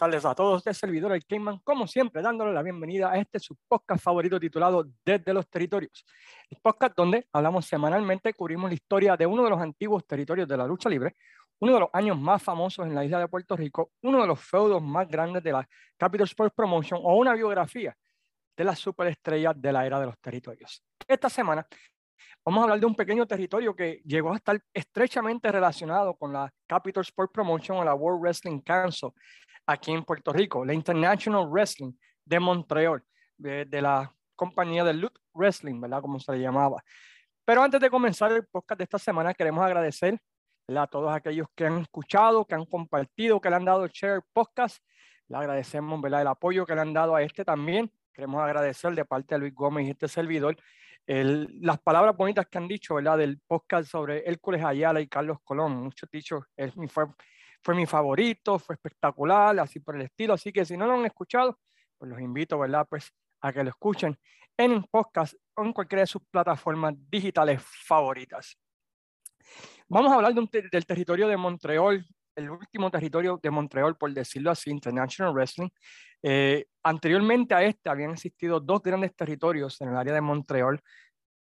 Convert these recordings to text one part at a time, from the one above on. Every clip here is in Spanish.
tardes a todos. Este servidor, el Kingman, como siempre, dándole la bienvenida a este su podcast favorito titulado Desde los Territorios. El podcast donde hablamos semanalmente, cubrimos la historia de uno de los antiguos territorios de la lucha libre, uno de los años más famosos en la isla de Puerto Rico, uno de los feudos más grandes de la Capital Sports Promotion o una biografía de las superestrellas de la era de los territorios. Esta semana vamos a hablar de un pequeño territorio que llegó a estar estrechamente relacionado con la Capital Sports Promotion o la World Wrestling Council aquí en Puerto Rico, la International Wrestling de Montreal, de, la compañía de Loot Wrestling, ¿verdad? Como se le llamaba. Pero antes de comenzar el podcast de esta semana, queremos agradecer a todos aquellos que han escuchado, que han compartido, que le han dado share podcast. Le agradecemos ¿verdad? el apoyo que le han dado a este también. Queremos agradecer de parte de Luis Gómez y este servidor las palabras bonitas que han dicho ¿verdad? del podcast sobre Hércules Ayala y Carlos Colón. Muchos dichos, mi, fue fue mi favorito, fue espectacular, así por el estilo. Así que si no lo han escuchado, pues los invito, ¿verdad? Pues a que lo escuchen en un podcast o en cualquiera de sus plataformas digitales favoritas. Vamos a hablar del territorio de Montreal, el último territorio de Montreal, por decirlo así, International Wrestling. Eh, anteriormente a este habían existido dos grandes territorios en el área de Montreal,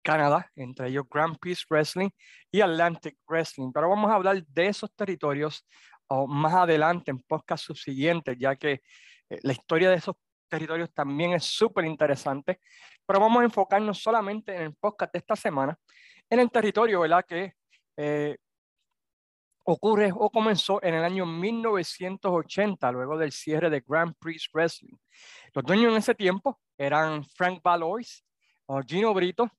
Canadá, entre ellos Grand Prix Wrestling y Atlantic Wrestling. Pero vamos a hablar de esos territorios o más adelante en podcast subsiguientes, ya que eh, la historia de esos territorios también es súper interesante, pero vamos a enfocarnos solamente en el podcast de esta semana, en el territorio ¿verdad? que eh, ocurre o comenzó en el año 1980, luego del cierre de Grand Prix Wrestling. Los dueños en ese tiempo eran Frank Valois, Gino Brito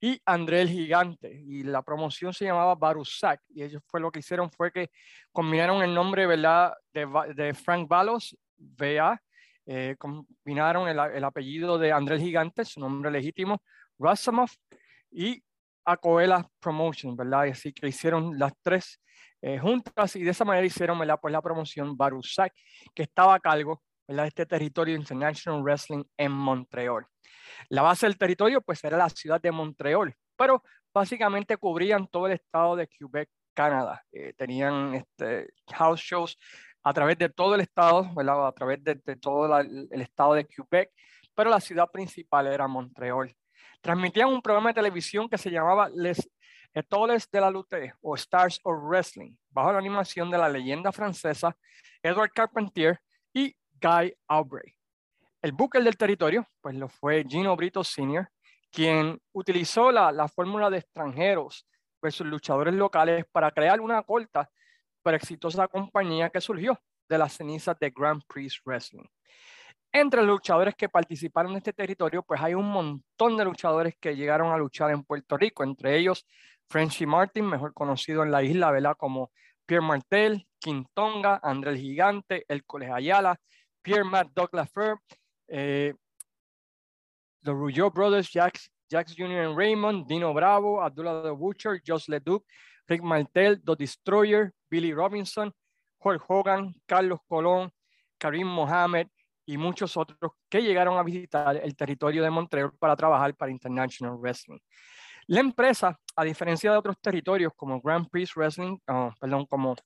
y André el Gigante. Y la promoción se llamaba Barusak. Y ellos fue lo que hicieron fue que combinaron el nombre ¿verdad? De, Frank Balos, VA, eh, combinaron el, el, apellido de André el Gigante, su nombre legítimo, Rasamov, y Acoela Promotion, ¿verdad? Y así que hicieron las tres eh, juntas y de esa manera hicieron. Pues la promoción Barusak, que estaba a cargo ¿verdad? de este territorio International Wrestling en Montreal. La base del territorio pues era la ciudad de Montreal, pero básicamente cubrían todo el estado de Quebec, Canadá. Eh, tenían este, house shows a través de todo el estado, ¿verdad? a través de, todo el estado de Quebec, pero la ciudad principal era Montreal. Transmitían un programa de televisión que se llamaba Les Etoles de la Lutte o Stars of Wrestling, bajo la animación de la leyenda francesa Edward Carpentier Guy Aubrey. El booker del territorio, pues lo fue Gino Brito Sr., quien utilizó la, la fórmula de extranjeros versus luchadores locales para crear una corta pero exitosa compañía que surgió de las cenizas de Grand Prix Wrestling. Entre los luchadores que participaron en este territorio, pues hay un montón de luchadores que llegaron a luchar en Puerto Rico, entre ellos Frenchy Martin, mejor conocido en la isla, ¿verdad? Como Pierre Martel, Quintonga, André el Gigante, Ayala, Pierre Matt Douglas Fair, eh, los Rougeau Brothers, Jax, Jax Jr. Raymond, Dino Bravo, Abdullah the Butcher, Jos LeDuc, Rick Martel, The Destroyer, Billy Robinson, Jorge Hogan, Carlos Colón, Karim Mohamed y muchos otros que llegaron a visitar el territorio de Montreal para trabajar para International Wrestling. La empresa, a diferencia de otros territorios como Grand Prix Wrestling, ah, perdón, como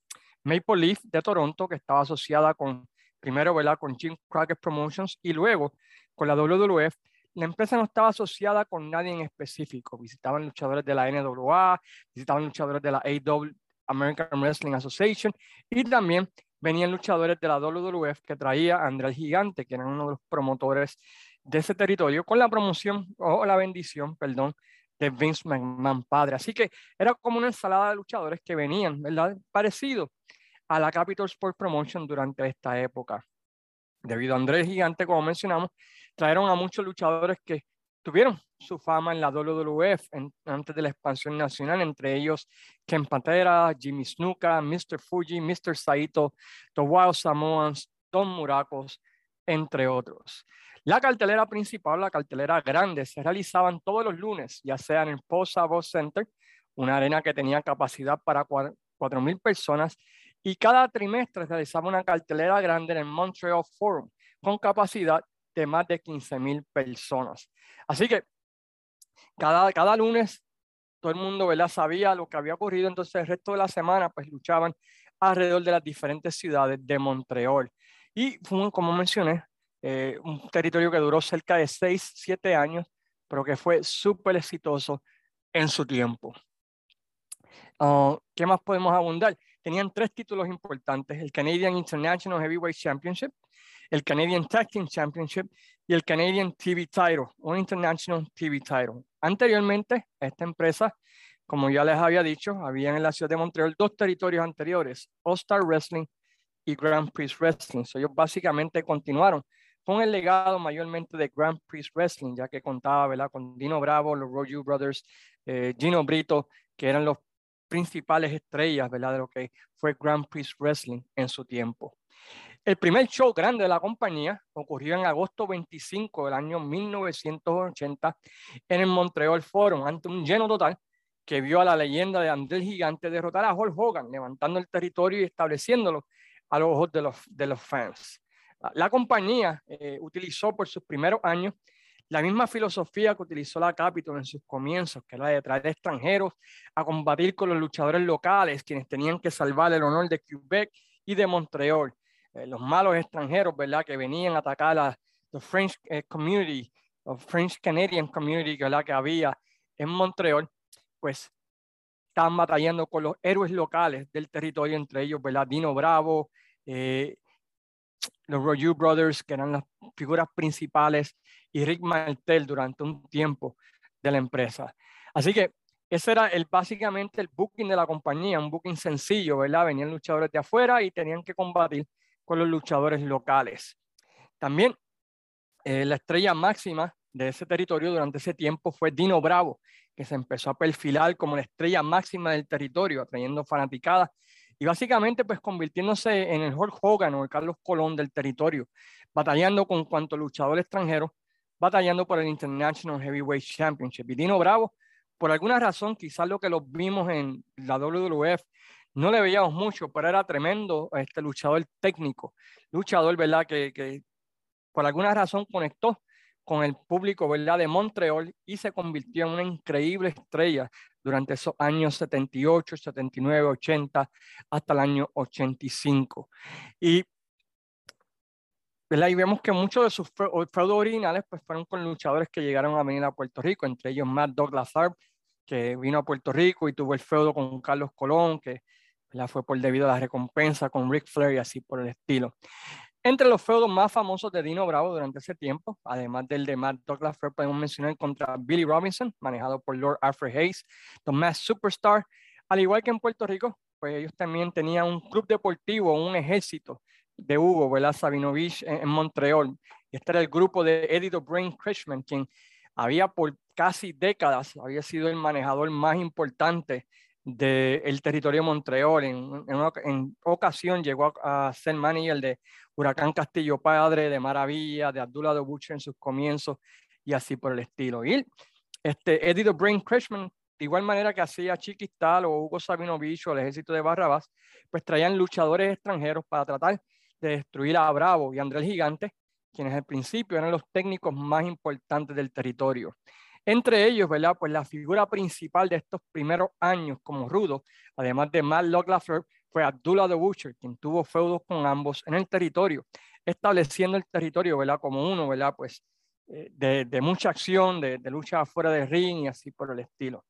Maple Leaf de Toronto, que estaba asociada con primero ¿verdad? con Jim Crockett Promotions y luego con la WWF, la empresa no estaba asociada con nadie en específico. Visitaban luchadores de la NWA, visitaban luchadores de la AW, American Wrestling Association, y también venían luchadores de la WWF que traía Andrés Gigante, que era uno de los promotores de ese territorio, con la promoción o la bendición, perdón, de Vince McMahon padre. Así que era como una ensalada de luchadores que venían, ¿verdad? Parecido a la Capital Sport Promotion durante esta época. Debido a Andrés Gigante, como mencionamos, trajeron a muchos luchadores que tuvieron su fama en la WWF antes de la expansión nacional, entre ellos Ken Pantera, Jimmy Snuka, Mr. Fuji, Mr. Saito, The Wild Samoans, Don Muracos, entre otros. La cartelera principal, la cartelera grande, se realizaban todos los lunes, ya sea en el Posa Boss Center, una arena que tenía capacidad para 4.000 personas, y cada trimestre realizaba una cartelera grande en el Montreal Forum con capacidad de más de 15.000 personas. Así que cada, cada lunes todo el mundo ¿verdad? sabía lo que había ocurrido, entonces el resto de la semana pues luchaban alrededor de las diferentes ciudades de Montreal. Y fue, como mencioné, eh, un territorio que duró cerca de 6, 7 años, pero que fue súper exitoso en su tiempo. Ah, ¿Qué más podemos abundar? Tenían tres títulos importantes, el Canadian International Heavyweight Championship, el Canadian Tag Team Championship y el Canadian TV Title, un International TV Title. Anteriormente, esta empresa, como ya les había dicho, había en la ciudad de Montreal dos territorios anteriores, All Star Wrestling y Grand Prix Wrestling. ellos básicamente continuaron con el legado mayormente de Grand Prix Wrestling, ya que contaba ¿verdad? con Dino Bravo, los Roju Brothers, eh, Gino Brito, que eran los principales estrellas ¿verdad? de lo que fue Grand Prix Wrestling en su tiempo. El primer show grande de la compañía ocurrió en agosto 25 del año 1980 en el Montreal Forum, ante un lleno total que vio a la leyenda de Andrés Gigante derrotar a Hulk Hogan, levantando el territorio y estableciéndolo a los ojos de los, de los fans. La compañía eh, utilizó por sus primeros años la misma filosofía que utilizó la Capitol en sus comienzos, que era de traer extranjeros a combatir con los luchadores locales, quienes tenían que salvar el honor de Quebec y de Montreal. Eh, los malos extranjeros, ¿verdad? Que venían a atacar la French eh, community, la French Canadian community, ¿verdad? Que había en Montreal, pues estaban batallando con los héroes locales del territorio, entre ellos, ¿verdad? Dino Bravo, eh, los Royu Brothers, que eran las figuras principales, y Rick Martel durante un tiempo de la empresa. Así que ese era el, básicamente el booking de la compañía, un booking sencillo, ¿verdad? Venían luchadores de afuera y tenían que combatir con los luchadores locales. También eh, la estrella máxima de ese territorio durante ese tiempo fue Dino Bravo, que se empezó a perfilar como la estrella máxima del territorio, atrayendo fanaticadas y básicamente pues convirtiéndose en el Hulk Hogan o el Carlos Colón del territorio, batallando con cuanto luchador extranjero, batallando por el International Heavyweight Championship. Y Dino Bravo, por alguna razón, quizás lo que los vimos en la WWF no le veíamos mucho, pero era tremendo este luchador técnico, luchador, ¿verdad? Que, que por alguna razón conectó con el público, ¿verdad? De Montreal y se convirtió en una increíble estrella durante esos años 78, 79, 80, hasta el año 85. Y, ¿verdad? y vemos que muchos de sus feudos originales pues, fueron con luchadores que llegaron a venir a Puerto Rico, entre ellos Matt Douglas Tharp, que vino a Puerto Rico y tuvo el feudo con Carlos Colón, que fue por debido a la recompensa con Ric Flair y así por el estilo. Entre los feudos más famosos de Dino Bravo durante ese tiempo, además del de Matt Douglas Fair, podemos mencionar contra Billy Robinson, manejado por Lord Alfred Hayes, Mass Superstar. Al igual que en Puerto Rico, pues ellos también tenían un club deportivo, un ejército de Hugo, ¿verdad? Sabinovich en, Montreal. Este era el grupo de Eddie Brain Krishman, quien había por casi décadas, había sido el manejador más importante del territorio de Montreal. En, ocasión llegó a, ser manager de Huracán Castillo Padre, de Maravilla, de Abdullah de Butcher en sus comienzos y así por el estilo. Y este, Eddie the Brain Crashman, de igual manera que hacía Chiquistal o Hugo Sabinovich o el ejército de Barrabás, pues traían luchadores extranjeros para tratar de destruir a Bravo y Andrés Gigante, quienes al principio eran los técnicos más importantes del territorio. Entre ellos, ¿verdad? Pues la figura principal de estos primeros años como rudo, además de Matt Lafleur, fue Abdullah the Butcher, quien tuvo feudos con ambos en el territorio, estableciendo el territorio, ¿verdad? Como uno, ¿verdad? Pues eh, de, mucha acción, de, lucha fuera de ring y así por el estilo.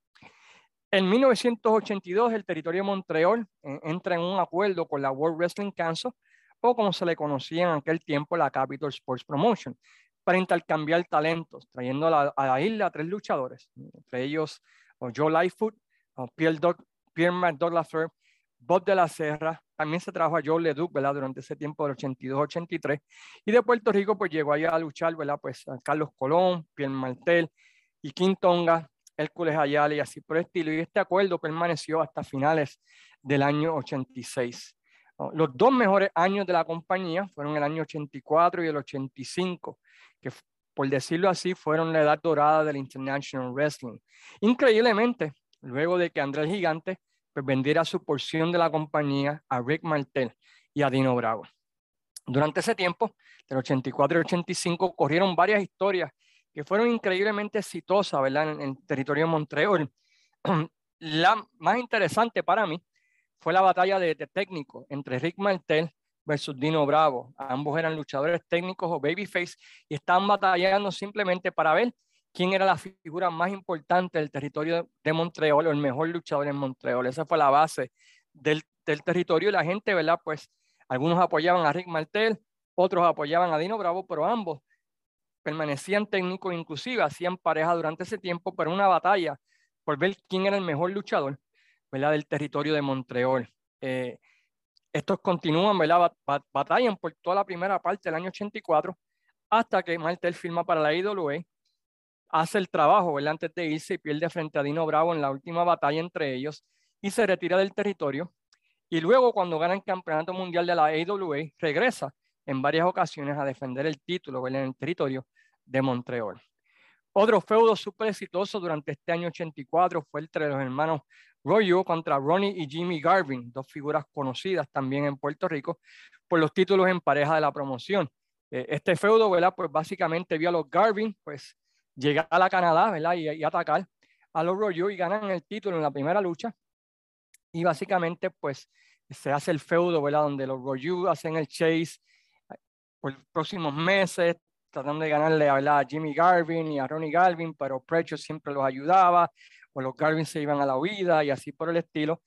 En 1982, el territorio de Montreal eh, entra en un acuerdo con la World Wrestling Council, o como se le conocía en aquel tiempo, la Capital Sports Promotion, para intercambiar talentos, trayendo a la, isla a tres luchadores, entre ellos Joe Lightfoot, Pierre, Doug, Pierre Douglas Bob de la Serra, también se trajo a Joe Leduc, ¿verdad? Durante ese tiempo del 82-83, y de Puerto Rico, pues llegó allá a luchar, ¿verdad? Pues a Carlos Colón, Pierre Martel y Quintonga, Hércules Ayala y así por el estilo, y este acuerdo permaneció hasta finales del año 86. Los dos mejores años de la compañía fueron el año 84 y el 85, que por decirlo así fueron la edad dorada del International Wrestling. Increíblemente, luego de que Andrés Gigante pues, vendiera su porción de la compañía a Rick Martel y a Dino Bravo. Durante ese tiempo, del 84 y 85, corrieron varias historias que fueron increíblemente exitosas ¿verdad? en, el territorio de Montreal. La más interesante para mí fue la batalla de, de técnico entre Rick Martel versus Dino Bravo. Ambos eran luchadores técnicos o babyface y estaban batallando simplemente para ver quién era la figura más importante del territorio de Montreal o el mejor luchador en Montreal. Esa fue la base del, del territorio y la gente, ¿verdad? Pues algunos apoyaban a Rick Martel, otros apoyaban a Dino Bravo, pero ambos permanecían técnicos, inclusive hacían pareja durante ese tiempo, pero una batalla por ver quién era el mejor luchador ¿verdad? del territorio de Montreal. Eh, estos continúan, ¿verdad? batallan por toda la primera parte del año 84 hasta que Martel firma para la IWA, hace el trabajo ¿verdad? antes de irse y pierde frente a Dino Bravo en la última batalla entre ellos y se retira del territorio. Y luego cuando gana el campeonato mundial de la AWA, regresa en varias ocasiones a defender el título en el territorio de Montreal. Otro feudo súper exitoso durante este año 84 fue entre los hermanos Royo contra Ronnie y Jimmy Garvin, dos figuras conocidas también en Puerto Rico por los títulos en pareja de la promoción. Eh, este feudo, ¿verdad? Pues básicamente vio a los Garvin, pues llegar a la Canadá, ¿verdad? Y, y atacar a los Royo y ganan el título en la primera lucha. Y básicamente, pues se hace el feudo, ¿verdad? Donde los Royo hacen el chase por los próximos meses, tratando de ganarle a Jimmy Garvin y a Ronnie Garvin, pero Precho siempre los ayudaba, o los Garvin se iban a la huida y así por el estilo,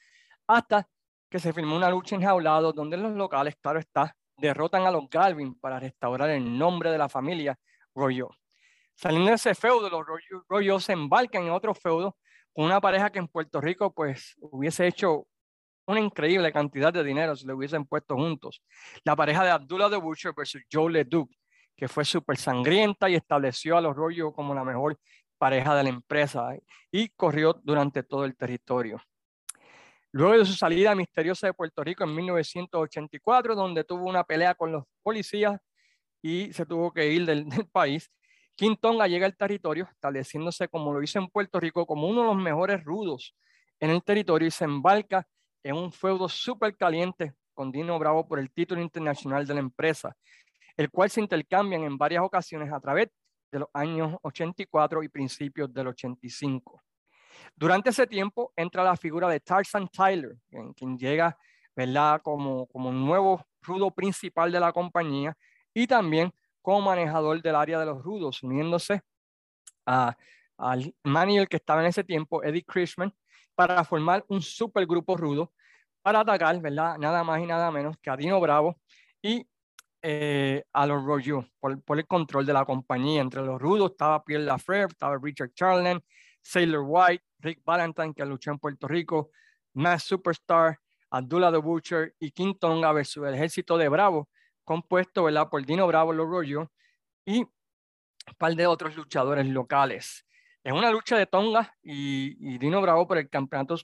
hasta que se firmó una lucha enjaulada donde los locales, claro está, derrotan a los Garvin para restaurar el nombre de la familia Royo. Saliendo de ese feudo, los Royo, se embarcan en otro feudo con una pareja que en Puerto Rico pues hubiese hecho una increíble cantidad de dinero si lo hubiesen puesto juntos. La pareja de Abdullah the Butcher versus Joe LeDuc, que fue súper sangrienta y estableció a los Rollos como la mejor pareja de la empresa y corrió durante todo el territorio. Luego de su salida misteriosa de Puerto Rico en 1984, donde tuvo una pelea con los policías y se tuvo que ir del, del país, King Tonga llega al territorio, estableciéndose como lo hizo en Puerto Rico como uno de los mejores rudos en el territorio y se embarca en un feudo súper caliente con Dino Bravo por el título internacional de la empresa, el cual se intercambian en varias ocasiones a través de los años 84 y principios del 85. Durante ese tiempo entra la figura de Tarzan Tyler, quien llega ¿verdad? Como, como nuevo rudo principal de la compañía y también como manejador del área de los rudos, uniéndose a, al manager que estaba en ese tiempo, Eddie Chrisman, para formar un supergrupo rudo para atacar, ¿verdad? Nada más y nada menos que a Dino Bravo y eh, a los Royaux por, el control de la compañía. Entre los rudos estaba Pierre Lafrère, estaba Richard Charlton, Sailor White, Rick Valentine, que luchó en Puerto Rico, Mass Superstar, Abdullah the Butcher y King Tonga versus el ejército de Bravo, compuesto ¿verdad? por Dino Bravo, los Royaux y un par de otros luchadores locales. Es una lucha de Tonga y, Dino Bravo por el campeonato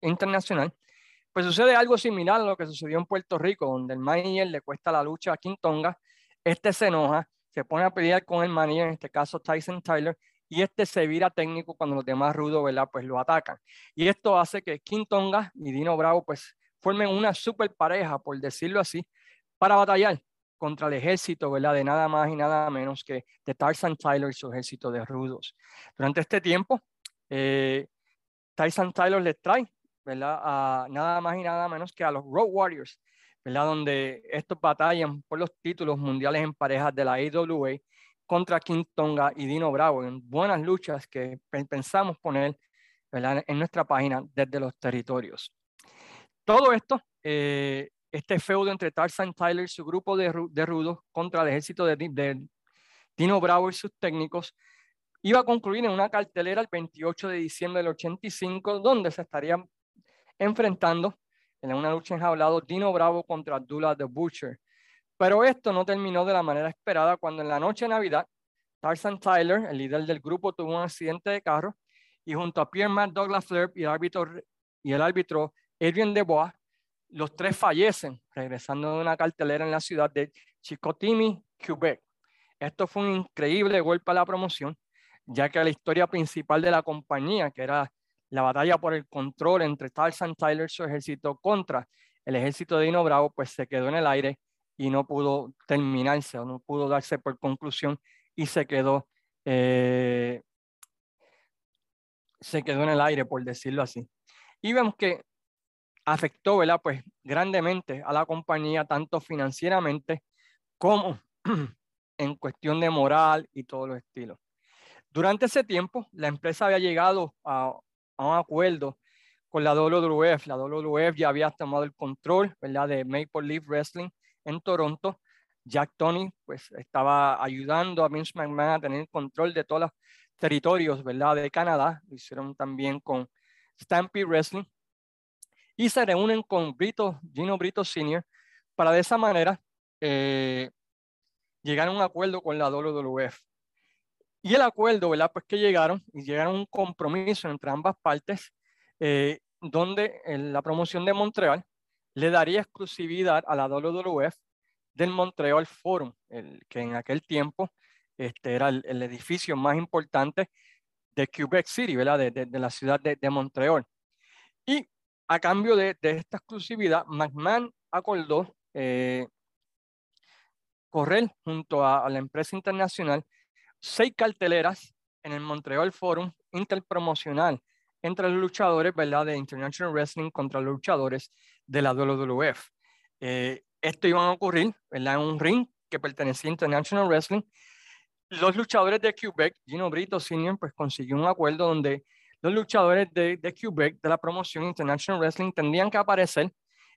internacional. Pues sucede algo similar a lo que sucedió en Puerto Rico, donde el manager le cuesta la lucha a King Tonga, este se enoja, se pone a pelear con el manager, en este caso Tyson Tyler, y este se vira técnico cuando los demás rudos, ¿verdad? Pues lo atacan. Y esto hace que King Tonga y Dino Bravo pues formen una super pareja, por decirlo así, para batallar contra el ejército, ¿verdad? De nada más y nada menos que de Tarzan Tyler y su ejército de rudos. Durante este tiempo, eh, Tyson Tyler les trae, nada más y nada menos que a los Road Warriors. Donde estos batallan por los títulos mundiales en parejas de la AWA contra King Tonga y Dino Bravo, en buenas luchas que pensamos poner ¿verdad? en nuestra página desde los territorios. Todo esto eh, este feudo entre Tarzan Tyler y su grupo de, rudos contra el ejército de, de, Dino Bravo y sus técnicos iba a concluir en una cartelera el 28 de diciembre del 85, donde se estarían enfrentando en una lucha enjaulada Dino Bravo contra Abdullah the Butcher. Pero esto no terminó de la manera esperada cuando en la noche de Navidad, Tarzan Tyler, el líder del grupo, tuvo un accidente de carro y junto a Pierre Matt Douglas Flair y el árbitro, y el árbitro Adrian los tres fallecen regresando de una cartelera en la ciudad de Chicoutimi, Quebec. Esto fue un increíble golpe a la promoción, ya que la historia principal de la compañía, que era la batalla por el control entre Tarzan Tyler y su ejército contra el ejército de Dino Bravo, pues se quedó en el aire y no pudo terminarse o no pudo darse por conclusión y se quedó, eh, se quedó en el aire, por decirlo así. Y vemos que afectó, ¿verdad? Pues grandemente a la compañía, tanto financieramente como en cuestión de moral y todos los estilos. Durante ese tiempo, la empresa había llegado a, a un acuerdo con la WWF. La WWF ya había tomado el control, ¿verdad? De Maple Leaf Wrestling en Toronto. Jack Tony, pues, estaba ayudando a Vince McMahon a tener control de todos los territorios, ¿verdad? De Canadá. Lo hicieron también con Stampede Wrestling. Y se reúnen con Brito, Gino Brito Sr. para de esa manera eh, llegar a un acuerdo con la WWF. Y el acuerdo, ¿verdad? Pues que llegaron y llegaron a un compromiso entre ambas partes, eh, donde la promoción de Montreal le daría exclusividad a la WWF del Montreal Forum, el, que en aquel tiempo este, era el, edificio más importante de Quebec City, ¿verdad? De, de, la ciudad de, de, Montreal. Y a cambio de, esta exclusividad, McMahon acordó eh, correr junto a, la empresa internacional seis carteleras en el Montreal Forum interpromocional entre los luchadores ¿verdad? de International Wrestling contra los luchadores de la WWF. Eh, esto iba a ocurrir en un ring que pertenecía a International Wrestling. Los luchadores de Quebec, Gino Brito Sr., pues consiguió un acuerdo donde los luchadores de, de Quebec de la promoción International Wrestling tendrían que aparecer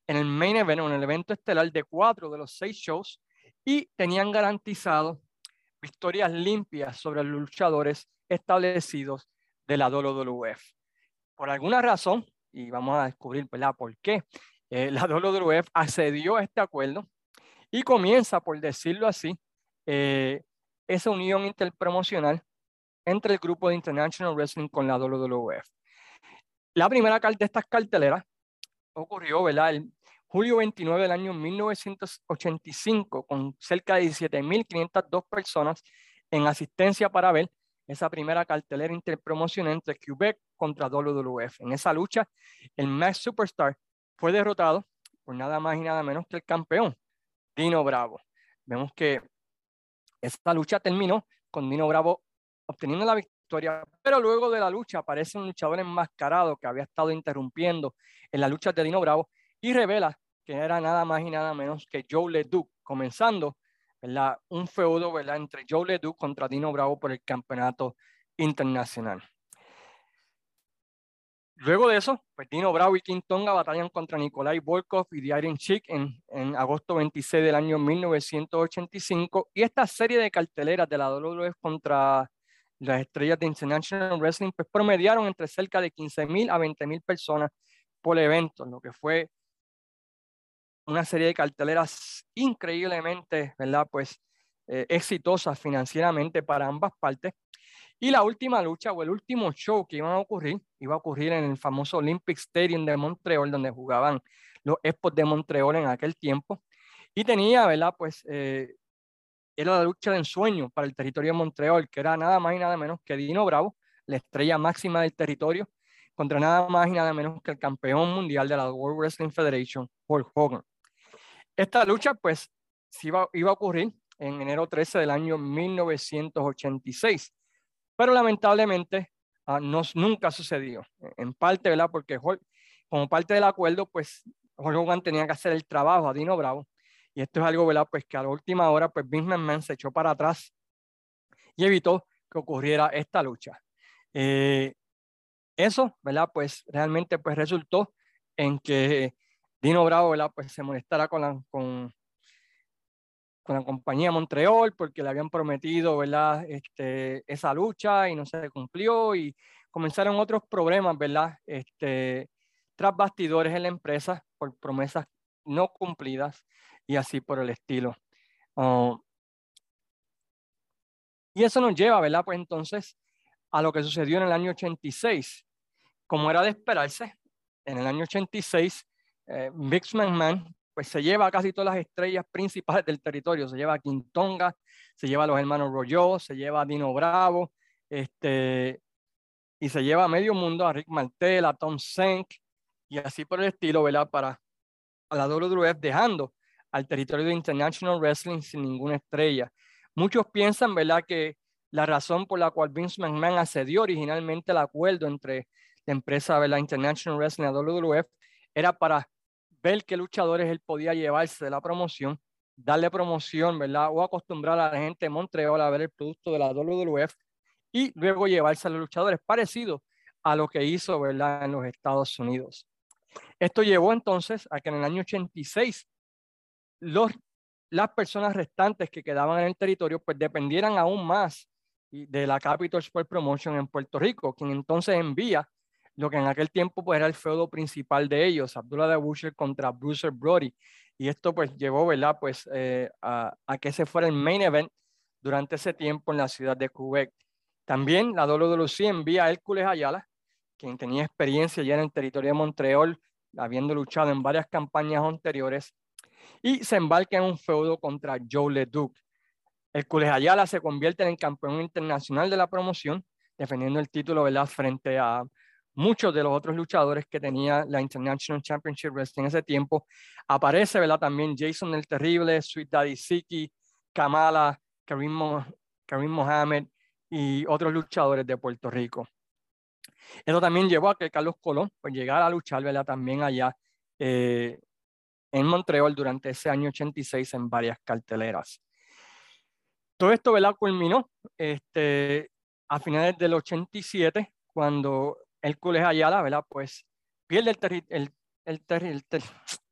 en el main event en el evento estelar de cuatro de los seis shows y tenían garantizado victorias limpias sobre los luchadores establecidos de la WWF. Por alguna razón, y vamos a descubrir por qué, eh, la WWF accedió a este acuerdo y comienza, por decirlo así, eh, esa unión interpromocional entre el grupo de International Wrestling con la WWF. La primera de estas carteleras ocurrió ¿verdad? el julio 29 del año 1985, con cerca de 17.502 personas en asistencia para ver esa primera cartelera interpromocional entre Quebec contra WWF. En esa lucha, el Max Superstar fue derrotado por nada más y nada menos que el campeón, Dino Bravo. Vemos que esta lucha terminó con Dino Bravo obteniendo la victoria, pero luego de la lucha aparece un luchador enmascarado que había estado interrumpiendo en la lucha de Dino Bravo y revela que era nada más y nada menos que Joe Leduc, comenzando ¿verdad? un feudo ¿verdad? entre Joe Leduc contra Dino Bravo por el campeonato internacional. Luego de eso, pues Dino Bravo y King Tonga batallan contra Nikolai Volkov y The Iron Chick en, en, agosto 26 del año 1985. Y esta serie de carteleras de la WWF contra las estrellas de International Wrestling pues promediaron entre cerca de 15.000 a 20.000 personas por evento, lo que fue una serie de carteleras increíblemente, ¿verdad? Pues eh, exitosas financieramente para ambas partes. Y la última lucha o el último show que iba a ocurrir, iba a ocurrir en el famoso Olympic Stadium de Montreal, donde jugaban los Expos de Montreal en aquel tiempo. Y tenía, ¿verdad? Pues eh, era la lucha de ensueño para el territorio de Montreal, que era nada más y nada menos que Dino Bravo, la estrella máxima del territorio, contra nada más y nada menos que el campeón mundial de la World Wrestling Federation, Hulk Hogan. Esta lucha, pues, iba, iba a ocurrir en enero 13 del año 1986, pero lamentablemente uh, no, nunca sucedió. En parte, ¿verdad? Porque como parte del acuerdo, pues, Hulk Hogan tenía que hacer el trabajo a Dino Bravo, y esto es algo, ¿verdad? Pues que a la última hora, pues Vince McMahon se echó para atrás y evitó que ocurriera esta lucha. Eh, eso, ¿verdad? Pues realmente pues resultó en que Dino Bravo, ¿verdad? Pues se molestara con la, con, con compañía Montreal porque le habían prometido, ¿verdad? Este, esa lucha y no se cumplió y comenzaron otros problemas, ¿verdad? Este, tras bastidores en la empresa por promesas no cumplidas y así por el estilo. Ah, y eso nos lleva, ¿verdad? Pues entonces a lo que sucedió en el año 86. Como era de esperarse, en el año 86 eh, Vince McMahon pues se lleva a casi todas las estrellas principales del territorio. Se lleva a Quintonga, se lleva a los hermanos Royo, se lleva a Dino Bravo, este, y se lleva a medio mundo, a Rick Martel, a Tom Senk, y así por el estilo, ¿verdad? Para a la WWF dejando al territorio de International Wrestling sin ninguna estrella. Muchos piensan, ¿verdad?, que la razón por la cual Vince McMahon accedió originalmente al acuerdo entre la empresa, ¿verdad?, International Wrestling y la WWF era para ver qué luchadores él podía llevarse de la promoción, darle promoción, ¿verdad? O acostumbrar a la gente de Montreal a ver el producto de la WWF y luego llevarse a los luchadores, parecido a lo que hizo, ¿verdad? En los Estados Unidos. Esto llevó entonces a que en el año 86 los, las personas restantes que quedaban en el territorio pues dependieran aún más de la Capital Sport Promotion en Puerto Rico, quien entonces envía lo que en aquel tiempo pues, era el feudo principal de ellos, Abdullah de Butcher contra Bruce Brody. Y esto pues llevó, ¿verdad? Pues eh, a, que ese fuera el main event durante ese tiempo en la ciudad de Quebec. También la WWE envía a Hércules Ayala, quien tenía experiencia ya en el territorio de Montreal, habiendo luchado en varias campañas anteriores, y se embarca en un feudo contra Joe LeDuc. Hércules Ayala se convierte en el campeón internacional de la promoción, defendiendo el título ¿verdad? frente a muchos de los otros luchadores que tenía la International Championship Wrestling en ese tiempo. Aparece ¿verdad? también Jason el Terrible, Sweet Daddy Siki, Kamala, Karim, Karim Mohamed y otros luchadores de Puerto Rico. Eso también llevó a que Carlos Colón pues, llegara a luchar ¿verdad? también allá eh, en Montreal durante ese año 86 en varias carteleras. Todo esto ¿verdad? culminó este, a finales del 87 cuando Hércules Ayala, ¿verdad? Pues pierde el, el,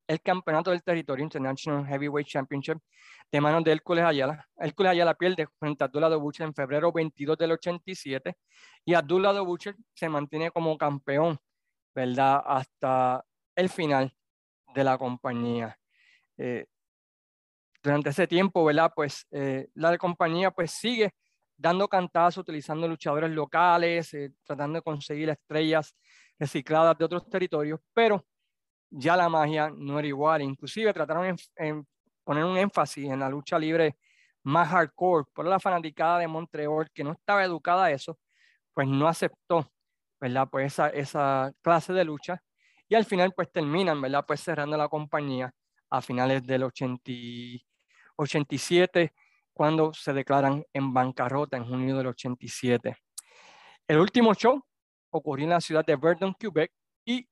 el, campeonato del territorio International Heavyweight Championship de manos de Hércules Ayala. Hércules Ayala pierde frente a Abdullah Butcher en febrero 22 del 87 y Abdullah Butcher se mantiene como campeón, ¿verdad? Hasta el final de la compañía. Eh, durante ese tiempo, ¿verdad? Pues eh, la compañía pues sigue dando cantadas, utilizando luchadores locales, eh, tratando de conseguir estrellas recicladas de otros territorios, pero ya la magia no era igual. Inclusive trataron en, poner un énfasis en la lucha libre más hardcore, pero la fanaticada de Montreal, que no estaba educada a eso, pues no aceptó, ¿verdad? Pues esa, esa clase de lucha. Y al final, pues terminan, ¿verdad? Pues cerrando la compañía a finales del 80, 87 cuando se declaran en bancarrota en junio del 87. El último show ocurrió en la ciudad de Verdun, Quebec, y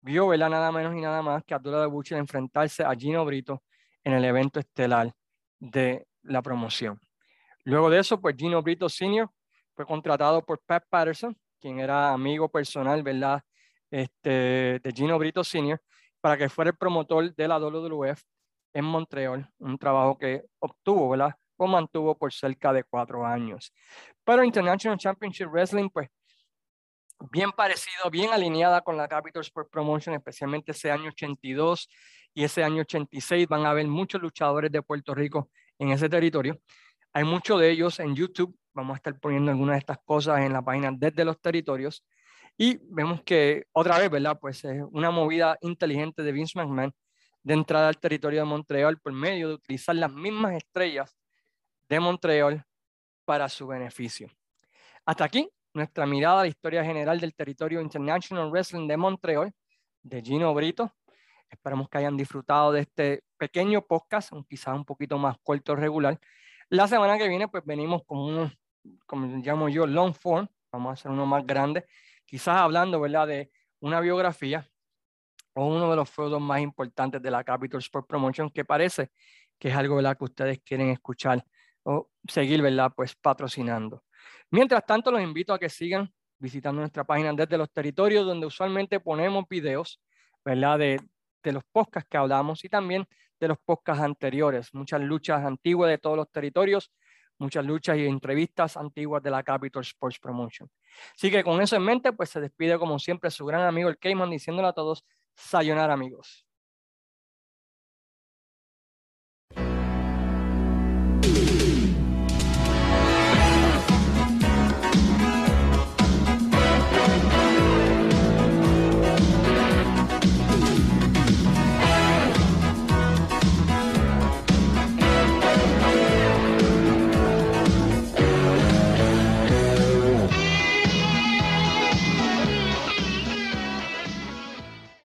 vio ¿verdad? nada menos y nada más que Abdullah de Butcher enfrentarse a Gino Brito en el evento estelar de la promoción. Luego de eso, pues Gino Brito Sr. fue contratado por Pat Patterson, quien era amigo personal, ¿verdad? Este, de Gino Brito Sr., para que fuera el promotor de la WWF en Montreal, un trabajo que obtuvo, ¿verdad? Mantuvo por cerca de cuatro años. Pero International Championship Wrestling, pues, bien parecido, bien alineada con la Capital Sport Promotion, especialmente ese año 82 y ese año 86. Van a haber muchos luchadores de Puerto Rico en ese territorio. Hay muchos de ellos en YouTube. Vamos a estar poniendo algunas de estas cosas en la página desde los territorios. Y vemos que otra vez, ¿verdad? Pues es una movida inteligente de Vince McMahon de entrada al territorio de Montreal por medio de utilizar las mismas estrellas de Montreal para su beneficio. Hasta aquí nuestra mirada a la historia general del territorio International Wrestling de Montreal de Gino Brito. Esperamos que hayan disfrutado de este pequeño podcast, quizás un poquito más corto regular. La semana que viene, pues venimos con uno, como llamo yo, long form. Vamos a hacer uno más grande, quizás hablando, ¿verdad?, de una biografía o uno de los feudos más importantes de la Capital Sport Promotion, que parece que es algo, ¿verdad?, que ustedes quieren escuchar o seguir, ¿verdad? Pues patrocinando. Mientras tanto, los invito a que sigan visitando nuestra página desde los territorios, donde usualmente ponemos videos, ¿verdad? De, de los podcasts que hablamos y también de los podcasts anteriores, muchas luchas antiguas de todos los territorios, muchas luchas y entrevistas antiguas de la Capital Sports Promotion. Así que con eso en mente, pues se despide como siempre su gran amigo el Cayman diciéndole a todos, sayonara amigos.